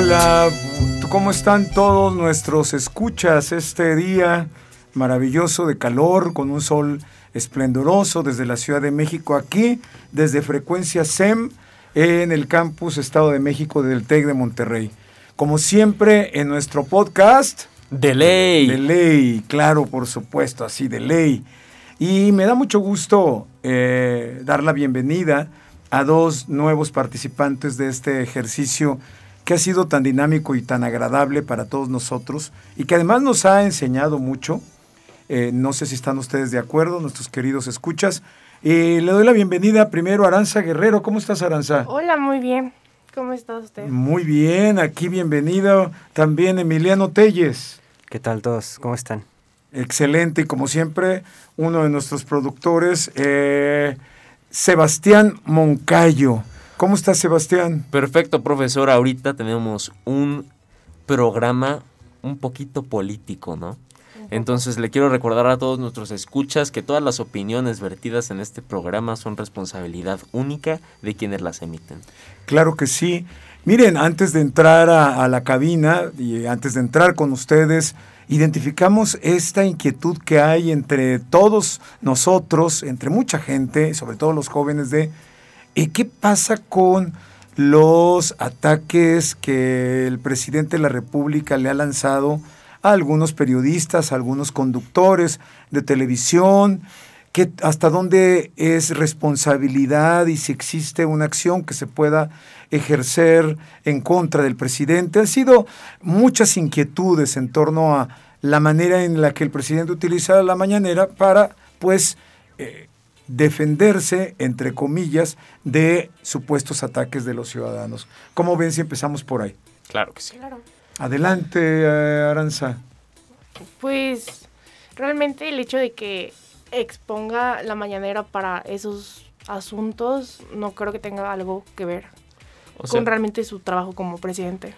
Hola, ¿cómo están todos nuestros escuchas este día maravilloso de calor con un sol esplendoroso desde la Ciudad de México aquí, desde Frecuencia SEM en el campus Estado de México del TEC de Monterrey. Como siempre en nuestro podcast... De ley. De ley, claro, por supuesto, así de ley. Y me da mucho gusto eh, dar la bienvenida a dos nuevos participantes de este ejercicio que ha sido tan dinámico y tan agradable para todos nosotros y que además nos ha enseñado mucho. Eh, no sé si están ustedes de acuerdo, nuestros queridos escuchas. Y le doy la bienvenida primero a Aranza Guerrero. ¿Cómo estás, Aranza? Hola, muy bien. ¿Cómo está usted? Muy bien, aquí bienvenido también Emiliano Telles. ¿Qué tal todos? ¿Cómo están? Excelente, y como siempre, uno de nuestros productores, eh, Sebastián Moncayo. ¿Cómo estás, Sebastián? Perfecto, profesor. Ahorita tenemos un programa un poquito político, ¿no? Entonces le quiero recordar a todos nuestros escuchas que todas las opiniones vertidas en este programa son responsabilidad única de quienes las emiten. Claro que sí. Miren, antes de entrar a, a la cabina y antes de entrar con ustedes, identificamos esta inquietud que hay entre todos nosotros, entre mucha gente, sobre todo los jóvenes, de ¿eh, qué pasa con los ataques que el presidente de la República le ha lanzado a algunos periodistas, a algunos conductores de televisión, que hasta dónde es responsabilidad y si existe una acción que se pueda ejercer en contra del presidente. Han sido muchas inquietudes en torno a la manera en la que el presidente utiliza la mañanera para, pues, eh, defenderse, entre comillas, de supuestos ataques de los ciudadanos. ¿Cómo ven si empezamos por ahí? Claro que sí. Claro. Adelante, eh, Aranza. Pues realmente el hecho de que exponga la mañanera para esos asuntos no creo que tenga algo que ver O sea, con realmente su trabajo como presidente.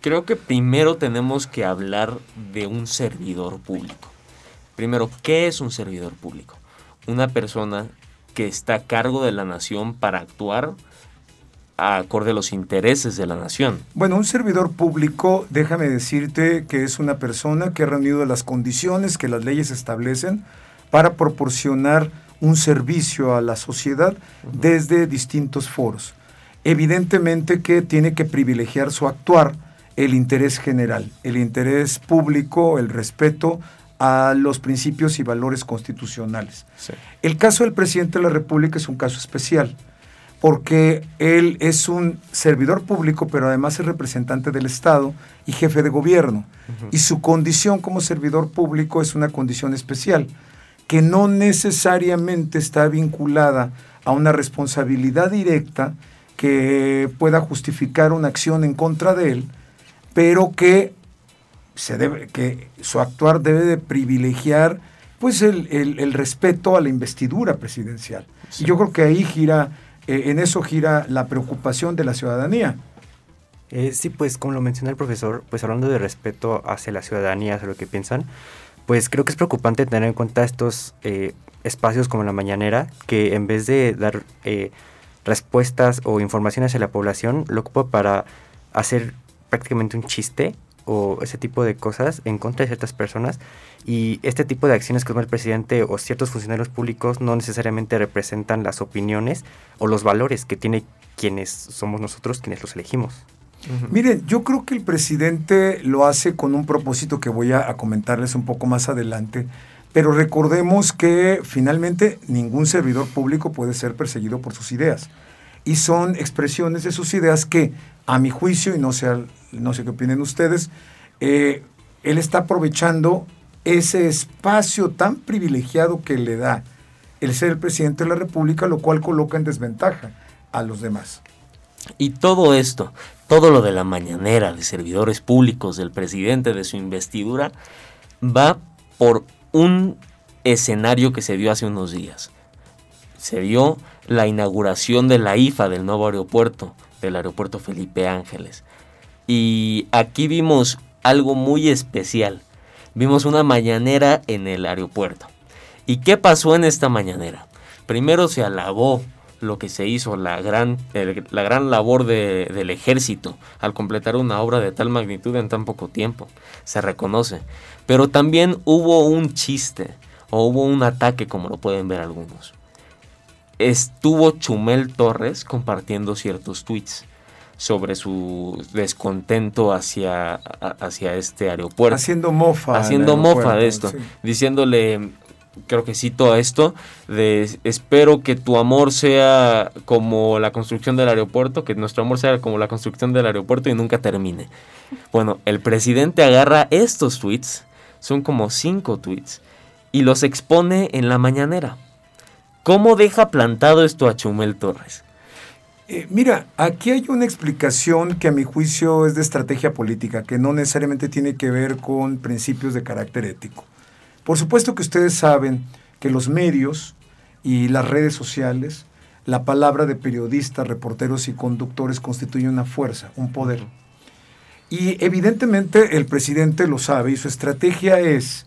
creo que primero tenemos que hablar de un servidor público. Primero, ¿qué es un servidor público? Una persona que está a cargo de la nación para actuar acorde a los intereses de la nación. Bueno, un servidor público, déjame decirte que es una persona que ha reunido las condiciones que las leyes establecen para proporcionar un servicio a la sociedad desde distintos foros. Evidentemente que tiene que privilegiar su actuar el interés general, el interés público, el respeto a los principios y valores constitucionales. Sí. El caso del presidente de la República es un caso especial, porque él es un servidor público, pero además es representante del Estado y jefe de gobierno. Y su condición como servidor público es una condición especial, que no necesariamente está vinculada a una responsabilidad directa que pueda justificar una acción en contra de él, pero que, se debe, que su actuar debe de privilegiar pues el, el- el respeto a la investidura presidencial. Sí. Y yo creo que ahí gira, eh, en eso gira la preocupación de la ciudadanía. Eh, sí, pues como lo mencionó el profesor, pues hablando de respeto hacia la ciudadanía, hacia lo que piensan, pues creo que es preocupante tener en cuenta estos eh, espacios como la mañanera, que en vez de dar eh, respuestas o información hacia la población, lo ocupa para hacer prácticamente un chiste o ese tipo de cosas en contra de ciertas personas. Y este tipo de acciones que toma el presidente o ciertos funcionarios públicos no necesariamente representan las opiniones o los valores que tiene quienes somos nosotros quienes los elegimos. Miren, yo creo que el presidente lo hace con un propósito que voy a, a comentarles un poco más adelante, pero recordemos que finalmente ningún servidor público puede ser perseguido por sus ideas. Y son expresiones de sus ideas que, a mi juicio, y no sé, al- no sé qué opinen ustedes, eh, él está aprovechando ese espacio tan privilegiado que le da el ser el presidente de la República, lo cual coloca en desventaja a los demás. Y todo esto, todo lo de la mañanera, de servidores públicos, del presidente, de su investidura, va por un escenario que se dio hace unos días. Se dio la inauguración de la IFA del nuevo aeropuerto, del aeropuerto Felipe Ángeles. Y aquí vimos algo muy especial. Vimos una mañanera en el aeropuerto. ¿Y qué pasó en esta mañanera? Primero se alabó lo que se hizo, la gran, la gran labor del ejército al completar una obra de tal magnitud en tan poco tiempo. Se reconoce. Pero también hubo un chiste o hubo un ataque, como lo pueden ver algunos. Estuvo Chumel Torres compartiendo ciertos tweets sobre su descontento hacia, hacia este aeropuerto. Haciendo mofa. Haciendo mofa de esto. Diciéndole, creo que cito esto, de espero que tu amor sea como la construcción del aeropuerto, que nuestro amor sea como la construcción del aeropuerto y nunca termine. Bueno, el presidente agarra estos tweets, son como cinco tweets, y los expone en la mañanera. ¿Cómo deja plantado esto a Chumel Torres? Eh, mira, aquí hay una explicación que a mi juicio es de estrategia política, que no necesariamente tiene que ver con principios de carácter ético. Por supuesto que ustedes saben que los medios y las redes sociales, la palabra de periodistas, reporteros y conductores constituye una fuerza, un poder. Y evidentemente el presidente lo sabe y su estrategia es,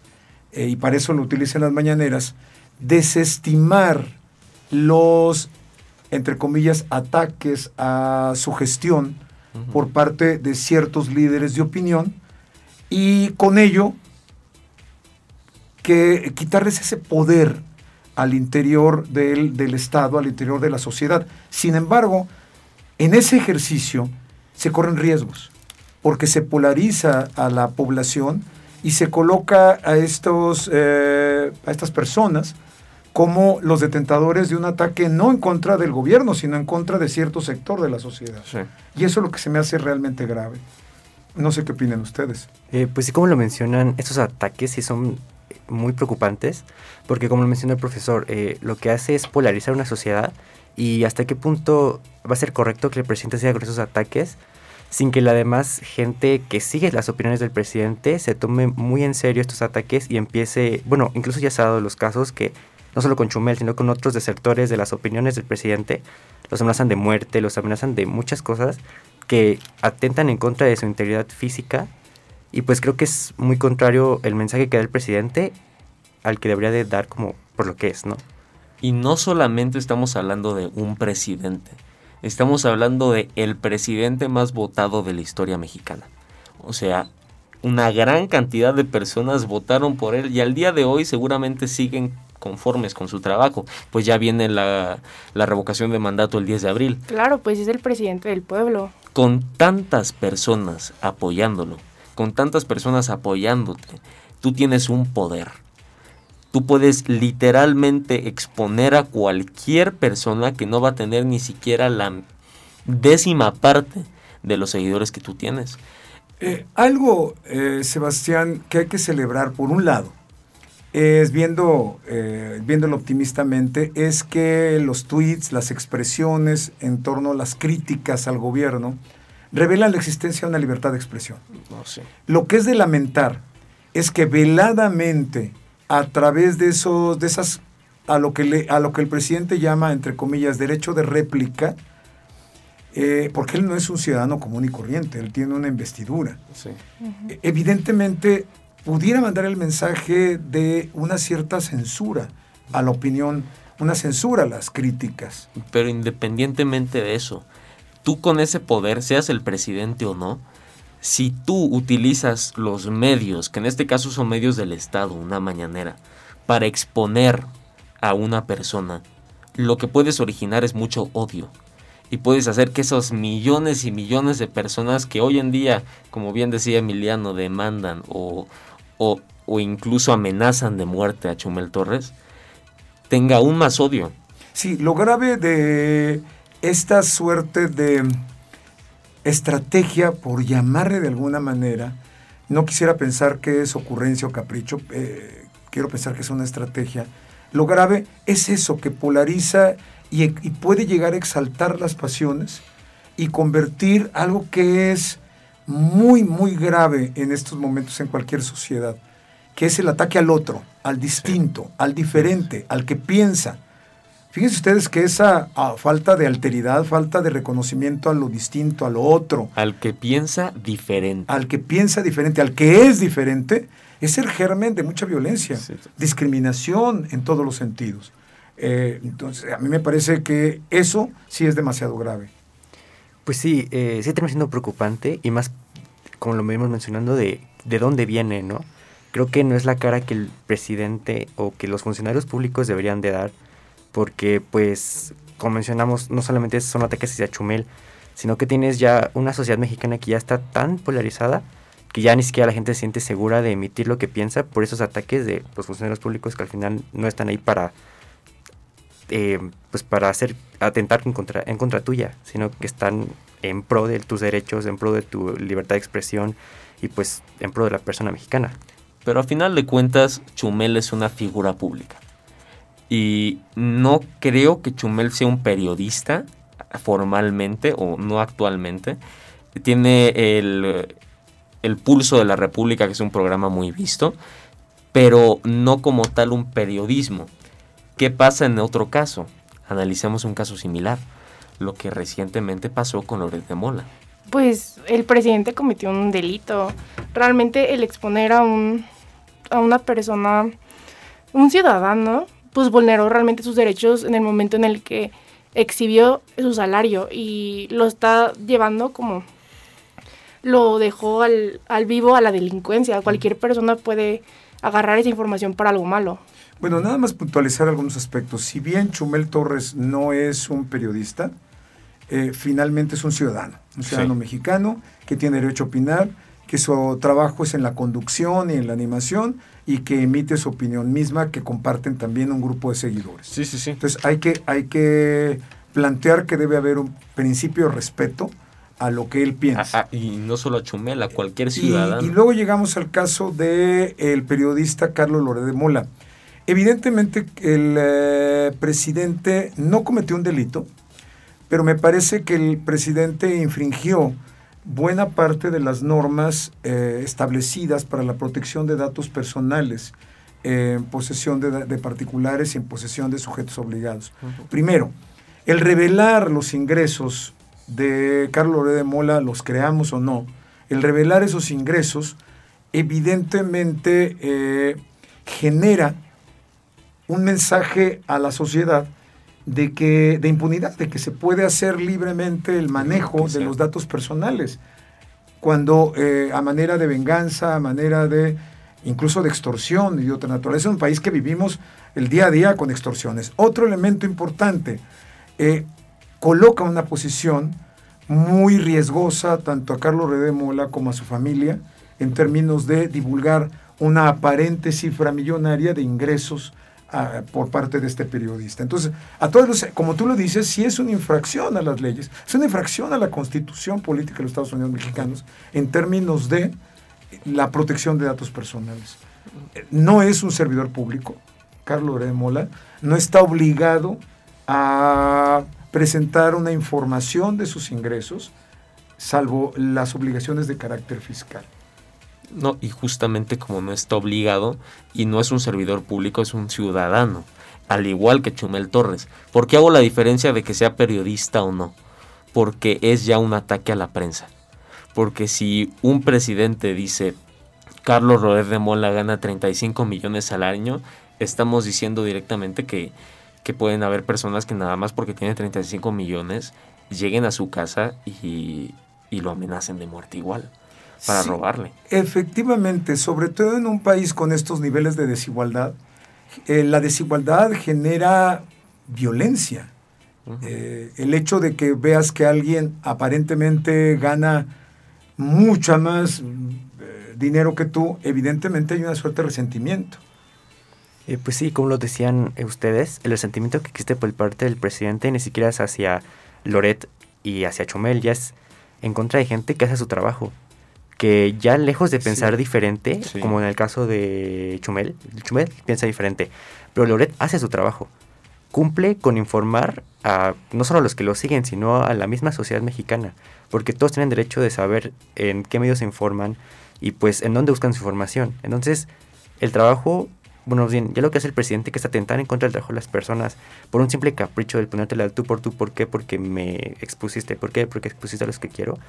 eh, y para eso lo utiliza en las mañaneras, desestimar los entre comillas, ataques a su gestión por parte de ciertos líderes de opinión y con ello que quitarles ese poder al interior del, del Estado, al interior de la sociedad. Sin embargo, en ese ejercicio se corren riesgos, porque se polariza a la población y se coloca a, estos, eh, a estas personas como los detentadores de un ataque no en contra del gobierno, sino en contra de cierto sector de la sociedad. Y eso es lo que se me hace realmente grave. No sé qué opinan ustedes. Eh, pues sí, como lo mencionan, estos ataques sí son muy preocupantes, porque como lo mencionó el profesor, eh, lo que hace es polarizar una sociedad y hasta qué punto va a ser correcto que el presidente siga con esos ataques sin que la demás gente que sigue las opiniones del presidente se tome muy en serio estos ataques y empiece, bueno, incluso ya se ha dado los casos que no solo con Chumel, sino con otros desertores de las opiniones del presidente, los amenazan de muerte, los amenazan de muchas cosas que atentan en contra de su integridad física y pues creo que es muy contrario el mensaje que da el presidente al que debería de dar como por lo que es, ¿no? Y no solamente estamos hablando de un presidente, estamos hablando de el presidente más votado de la historia mexicana. O sea, una gran cantidad de personas votaron por él y al día de hoy seguramente siguen conformes con su trabajo, pues ya viene la, revocación de mandato el 10 de abril. Claro, pues es el presidente del pueblo. Con tantas personas apoyándolo, con tantas personas apoyándote, tú tienes un poder. Tú puedes literalmente exponer a cualquier persona que no va a tener ni siquiera la décima parte de los seguidores que tú tienes. Eh, algo, eh, Sebastián, que hay que celebrar por un lado es viendo, eh, viéndolo optimistamente, es que los tweets, las expresiones en torno a las críticas al gobierno revelan la existencia de una libertad de expresión. Lo que es de lamentar es que veladamente, a través de esos, de esas, a lo que le, a lo que el presidente llama, entre comillas, derecho de réplica, eh, porque él no es un ciudadano común y corriente, él tiene una investidura. Evidentemente, pudiera mandar el mensaje de una cierta censura a la opinión, una censura a las críticas. Pero independientemente de eso, tú con ese poder, seas el presidente o no, si tú utilizas los medios, que en este caso son medios del Estado, una mañanera, para exponer a una persona, lo que puedes originar es mucho odio. Y puedes hacer que esos millones y millones de personas que hoy en día, como bien decía Emiliano, demandan o, o, incluso amenazan de muerte a Chumel Torres, tenga aún más odio. Sí, lo grave de esta suerte de estrategia, por llamarle de alguna manera, no quisiera pensar que es ocurrencia o capricho, eh, quiero pensar que es una estrategia. Lo grave es eso, que polariza y, y, puede llegar a exaltar las pasiones y convertir algo que es muy, muy grave en estos momentos en cualquier sociedad, que es el ataque al otro, al distinto, al diferente, al que piensa. Fíjense ustedes que esa ah, falta de alteridad, falta de reconocimiento a lo distinto, a lo otro. Al que piensa diferente. Al que piensa diferente, al que es diferente, es el germen de mucha violencia, discriminación en todos los sentidos. Eh, entonces, a mí me parece que eso sí es demasiado grave. Pues sí, eh, sí termina siendo preocupante y más, como lo venimos mencionando, de, de dónde viene, ¿no? Creo que no es la cara que el presidente o que los funcionarios públicos deberían de dar, porque pues, como mencionamos, no solamente son ataques hacia Chumel, sino que tienes ya una sociedad mexicana que ya está tan polarizada que ya ni siquiera la gente se siente segura de emitir lo que piensa por esos ataques de los funcionarios públicos que al final no están ahí para eh, pues para hacer atentar en contra, en contra tuya, sino que están en pro de tus derechos, en pro de tu libertad de expresión y pues en pro de la persona mexicana. Pero a final de cuentas, Chumel es una figura pública. Y no creo que Chumel sea un periodista formalmente o no actualmente. Tiene el, el Pulso de la República, que es un programa muy visto, pero no como tal un periodismo. ¿Qué pasa en otro caso? Analicemos un caso similar, lo que recientemente pasó con Loret de Mola. Pues el presidente cometió un delito. Realmente el exponer a un a una persona, un ciudadano, pues vulneró realmente sus derechos en el momento en el que exhibió su salario y lo está llevando como lo dejó al, al vivo a la delincuencia. Cualquier persona puede agarrar esa información para algo malo. Bueno, nada más puntualizar algunos aspectos. Si bien Chumel Torres no es un periodista, eh, finalmente es un ciudadano, un ciudadano mexicano que tiene derecho a opinar, que su trabajo es en la conducción y en la animación y que emite su opinión misma que comparten también un grupo de seguidores. Sí, sí, sí. Entonces hay que, hay que plantear que debe haber un principio de respeto a lo que él piensa. y no solo a Chumel, a cualquier ciudadano. Y, luego llegamos al caso del el periodista Carlos Lore de Mola. Evidentemente el eh, presidente no cometió un delito, pero me parece que el presidente infringió buena parte de las normas eh, establecidas para la protección de datos personales en posesión de, particulares y en posesión de sujetos obligados. Primero, el revelar los ingresos de Carlos Loré de Mola, los creamos o no, el revelar esos ingresos evidentemente eh, genera un mensaje a la sociedad de que de impunidad, de que se puede hacer libremente el manejo de los datos personales, cuando eh, a manera de venganza, a manera de incluso de extorsión y de otra naturaleza, es un país que vivimos el día a día con extorsiones. Otro elemento importante, eh, coloca una posición muy riesgosa tanto a Carlos Redemola como a su familia en términos de divulgar una aparente cifra millonaria de ingresos por parte de este periodista. Entonces, a todos los, como tú lo dices, sí es una infracción a las leyes, es una infracción a la constitución política de los Estados Unidos mexicanos en términos de la protección de datos personales. No es un servidor público, Carlos Mola, no está obligado a presentar una información de sus ingresos, salvo las obligaciones de carácter fiscal. No, y justamente como no está obligado y no es un servidor público, es un ciudadano, al igual que Chumel Torres. ¿Por qué hago la diferencia de que sea periodista o no? Porque es ya un ataque a la prensa. Porque si un presidente dice, Carlos Roder de Mola gana 35 millones al año, estamos diciendo directamente que, que pueden haber personas que nada más porque tiene 35 millones lleguen a su casa y, y lo amenacen de muerte igual para robarle. Efectivamente, sobre todo en un país con estos niveles de desigualdad, eh, la desigualdad genera violencia. Eh, el hecho de que veas que alguien aparentemente gana mucha más eh, dinero que tú, evidentemente hay una suerte de resentimiento. pues sí, como lo decían ustedes, el resentimiento que existe por parte del presidente ni siquiera es hacia Loret y hacia Chumel, ya es en contra de gente que hace su trabajo que ya lejos de pensar diferente, como en el caso de Chumel, Chumel piensa diferente, pero Loret hace su trabajo, cumple con informar a no solo a los que lo siguen, sino a la misma sociedad mexicana, porque todos tienen derecho de saber en qué medios se informan y pues en dónde buscan su información. Entonces, el trabajo, bueno, bien, ya lo que hace el presidente que es atentar en contra del trabajo de las personas por un simple capricho del ponerte al tú por tú, ¿por qué? Porque me expusiste, ¿por qué? Porque expusiste a los que quiero.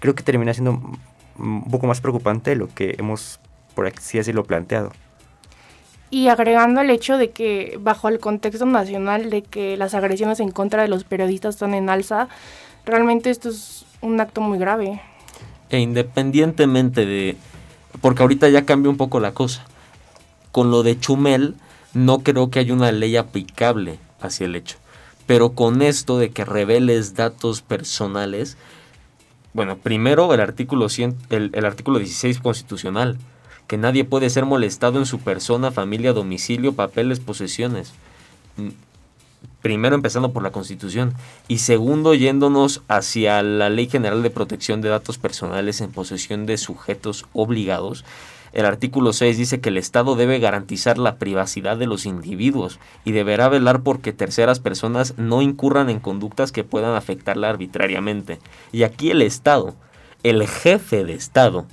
Creo que termina siendo un poco más preocupante de lo que hemos, por así decirlo, planteado. Y agregando el hecho de que bajo el contexto nacional de que las agresiones en contra de los periodistas están en alza, realmente esto es un acto muy grave. E independientemente de, porque ahorita ya cambia un poco la cosa, con lo de Chumel no creo que haya una ley aplicable hacia el hecho. Pero con esto de que reveles datos personales, bueno, primero el artículo, 100, el, el artículo 16 constitucional, que nadie puede ser molestado en su persona, familia, domicilio, papeles, posesiones. Mm, primero empezando por la Constitución y segundo yéndonos hacia la Ley General de Protección de Datos Personales en posesión de sujetos obligados. El artículo 6 dice que el Estado debe garantizar la privacidad de los individuos y deberá velar porque terceras personas no incurran en conductas que puedan afectarla arbitrariamente. Y aquí el Estado, el jefe de Estado,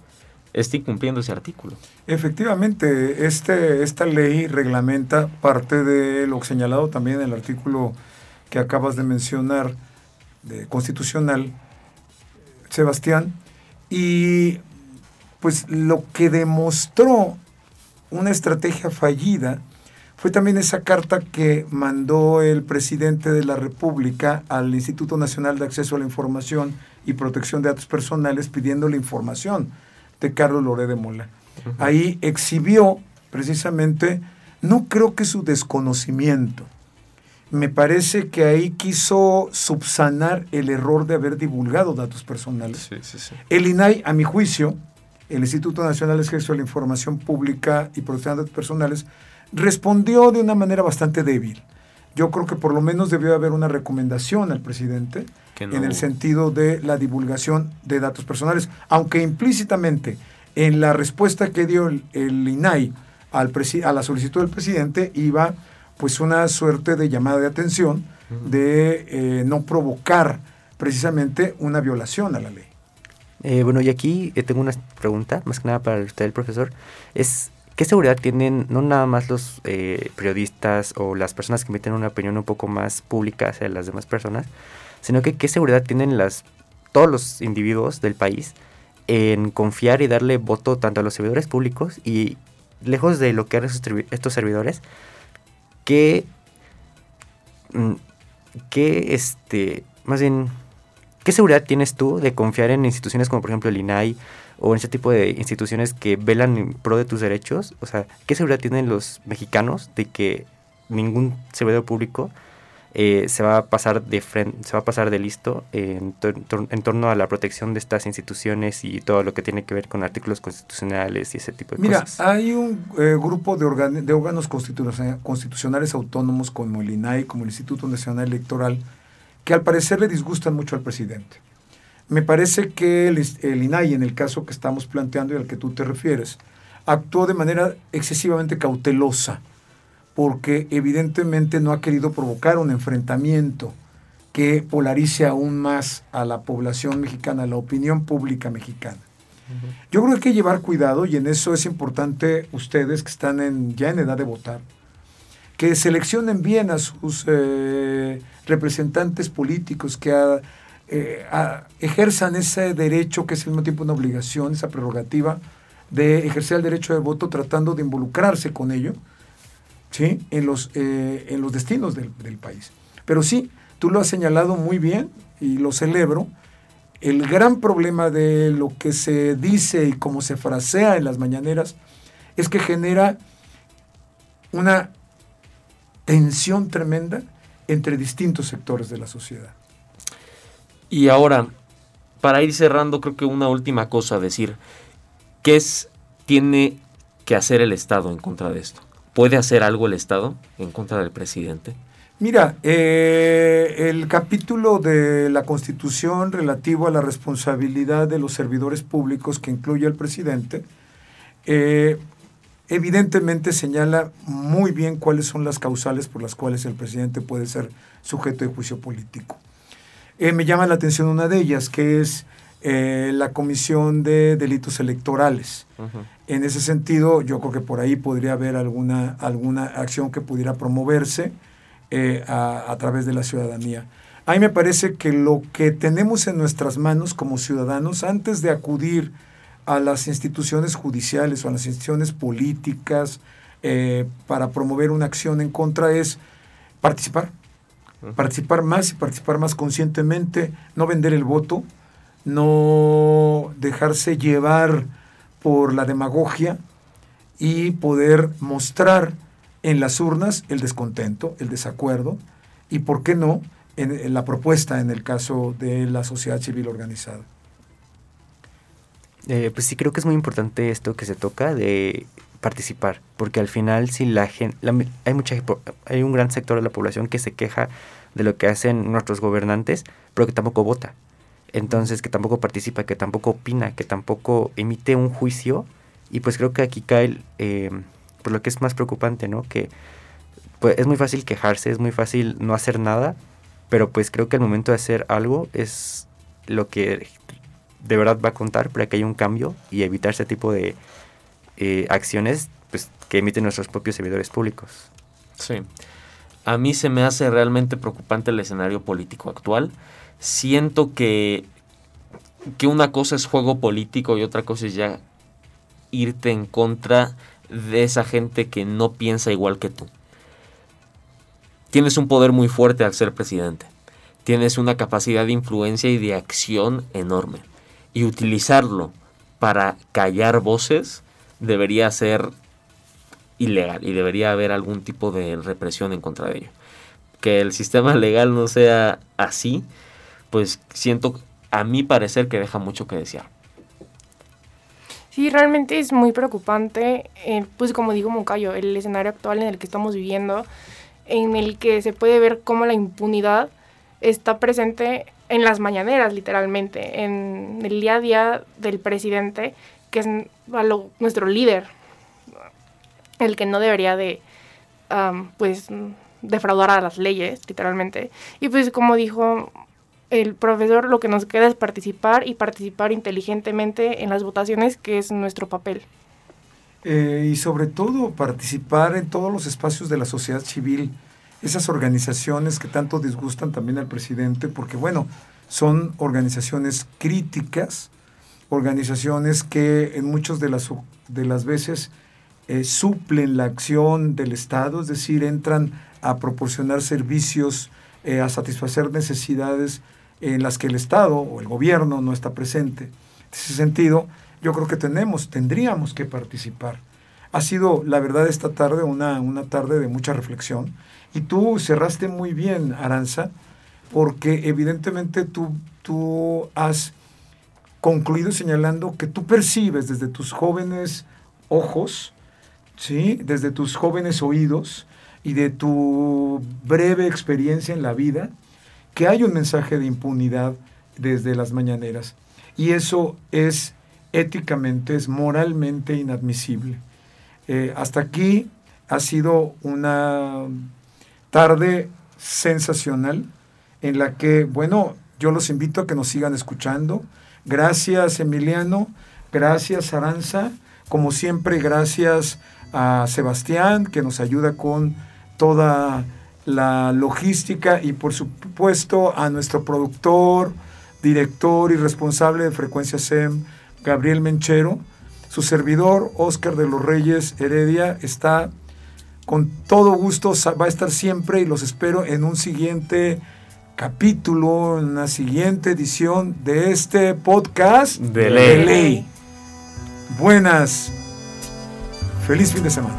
está incumpliendo ese artículo. Efectivamente, este, esta ley reglamenta parte de lo señalado también en el artículo que acabas de mencionar, de constitucional, Sebastián, y pues lo que demostró una estrategia fallida fue también esa carta que mandó el presidente de la República al Instituto Nacional de Acceso a la Información y Protección de Datos Personales pidiendo la información de Carlos Loré de Mola. Ahí exhibió precisamente, no creo que su desconocimiento, me parece que ahí quiso subsanar el error de haber divulgado datos personales. El INAI, a mi juicio, el Instituto Nacional de Acceso a la Información Pública y Protección de Datos Personales, respondió de una manera bastante débil. Yo creo que por lo menos debió haber una recomendación al presidente en el sentido de la divulgación de datos personales, aunque implícitamente en la respuesta que dio el, INAI al a la solicitud del presidente iba pues una suerte de llamada de atención de eh, no provocar precisamente una violación a la ley. Eh, bueno, y aquí eh, tengo una pregunta, más que nada para usted, el profesor. Es, ¿Qué seguridad tienen no nada más los periodistas o las personas que emiten una opinión un poco más pública hacia las demás personas, sino que qué seguridad tienen las, todos los individuos del país en confiar y darle voto tanto a los servidores públicos y lejos de lo que harán estos servidores, que, mm, que este, más bien, ¿qué seguridad tienes tú de confiar en instituciones como por ejemplo el INAI o en ese tipo de instituciones que velan en pro de tus derechos? O sea, ¿qué seguridad tienen los mexicanos de que ningún servidor público eh, se va a pasar de frente, se va a pasar de listo en, torno a la protección de estas instituciones y todo lo que tiene que ver con artículos constitucionales y ese tipo de cosas. Mira, hay un eh, grupo de, de órganos constitucionales autónomos como el INAI, como el Instituto Nacional Electoral, que al parecer le disgustan mucho al presidente. Me parece que el, el INAI, en el caso que estamos planteando y al que tú te refieres, actuó de manera excesivamente cautelosa porque evidentemente no ha querido provocar un enfrentamiento que polarice aún más a la población mexicana, a la opinión pública mexicana. Yo creo que hay que llevar cuidado y en eso es importante ustedes que están en, ya en edad de votar, que seleccionen bien a sus eh, representantes políticos, que eh, ejerzan ese derecho que es al mismo tiempo una obligación, esa prerrogativa de ejercer el derecho de voto tratando de involucrarse con ello ¿sí? en, los, eh, en los destinos del, país. Pero sí, tú lo has señalado muy bien y lo celebro. El gran problema de lo que se dice y cómo se frasea en las mañaneras es que genera una tensión tremenda entre distintos sectores de la sociedad. Y ahora, para ir cerrando, creo que una última cosa a decir. ¿Qué es, tiene que hacer el Estado en contra de esto? ¿Puede hacer algo el Estado en contra del presidente? Mira, eh, el capítulo de la Constitución relativo a la responsabilidad de los servidores públicos que incluye al presidente, eh, evidentemente señala muy bien cuáles son las causales por las cuales el presidente puede ser sujeto de juicio político. Eh, me llama la atención una de ellas, que es la Comisión de Delitos Electorales. En ese sentido, yo creo que por ahí podría haber alguna, alguna acción que pudiera promoverse eh, a, través de la ciudadanía. A mí me parece que lo que tenemos en nuestras manos como ciudadanos, antes de acudir a las instituciones judiciales o a las instituciones políticas, eh, para promover una acción en contra es participar. Participar más y participar más conscientemente, no vender el voto, no dejarse llevar por la demagogia y poder mostrar en las urnas el descontento, el desacuerdo y, ¿por qué no?, en, la propuesta en el caso de la sociedad civil organizada. Eh, pues sí creo que es muy importante esto que se toca de participar, porque al final si la gente, hay mucha hay un gran sector de la población que se queja de lo que hacen nuestros gobernantes, pero que tampoco vota. Entonces, que tampoco participa, que tampoco opina, que tampoco emite un juicio. Y pues creo que aquí cae eh, por lo que es más preocupante, ¿no? Que pues, es muy fácil quejarse, es muy fácil no hacer nada, pero pues creo que el momento de hacer algo es lo que de verdad va a contar para que haya un cambio y evitar ese tipo de eh, acciones pues, que emiten nuestros propios servidores públicos. Sí. A mí se me hace realmente preocupante el escenario político actual. Siento que, que una cosa es juego político y otra cosa es ya irte en contra de esa gente que no piensa igual que tú. Tienes un poder muy fuerte al ser presidente. Tienes una capacidad de influencia y de acción enorme. Y utilizarlo para callar voces debería ser ilegal y debería haber algún tipo de represión en contra de ello. Que el sistema legal no sea así, pues siento a mi parecer que deja mucho que desear. Sí, realmente es muy preocupante, eh, pues como digo Moncayo, el escenario actual en el que estamos viviendo, en el que se puede ver cómo la impunidad está presente en las mañaneras, literalmente, en el día a día del presidente, que es nuestro líder, el que no debería de, pues, defraudar a las leyes, literalmente. Y pues como dijo el profesor lo que nos queda es participar y participar inteligentemente en las votaciones, que es nuestro papel. Eh, y sobre todo participar en todos los espacios de la sociedad civil, esas organizaciones que tanto disgustan también al presidente, porque bueno, son organizaciones críticas, organizaciones que en muchas de las, de las veces eh, suplen la acción del Estado, es decir, entran a proporcionar servicios, eh, a satisfacer necesidades en las que el Estado o el gobierno no está presente. En ese sentido, yo creo que tenemos, tendríamos que participar. Ha sido, la verdad, esta tarde una, una tarde de mucha reflexión. Y tú cerraste muy bien, Aranza, porque evidentemente tú, tú has concluido señalando que tú percibes desde tus jóvenes ojos, ¿sí? desde tus jóvenes oídos y de tu breve experiencia en la vida, que hay un mensaje de impunidad desde las mañaneras. Y eso es éticamente, es moralmente inadmisible. Eh, hasta aquí ha sido una tarde sensacional en la que, bueno, yo los invito a que nos sigan escuchando. Gracias Emiliano, gracias Aranza, como siempre gracias a Sebastián que nos ayuda con toda la logística y por supuesto a nuestro productor, director y responsable de Frecuencia SEM, Gabriel Menchero. Su servidor, Oscar de los Reyes Heredia, está con todo gusto, va a estar siempre y los espero en un siguiente capítulo, en una siguiente edición de este podcast de ley. Buenas. Feliz fin de semana.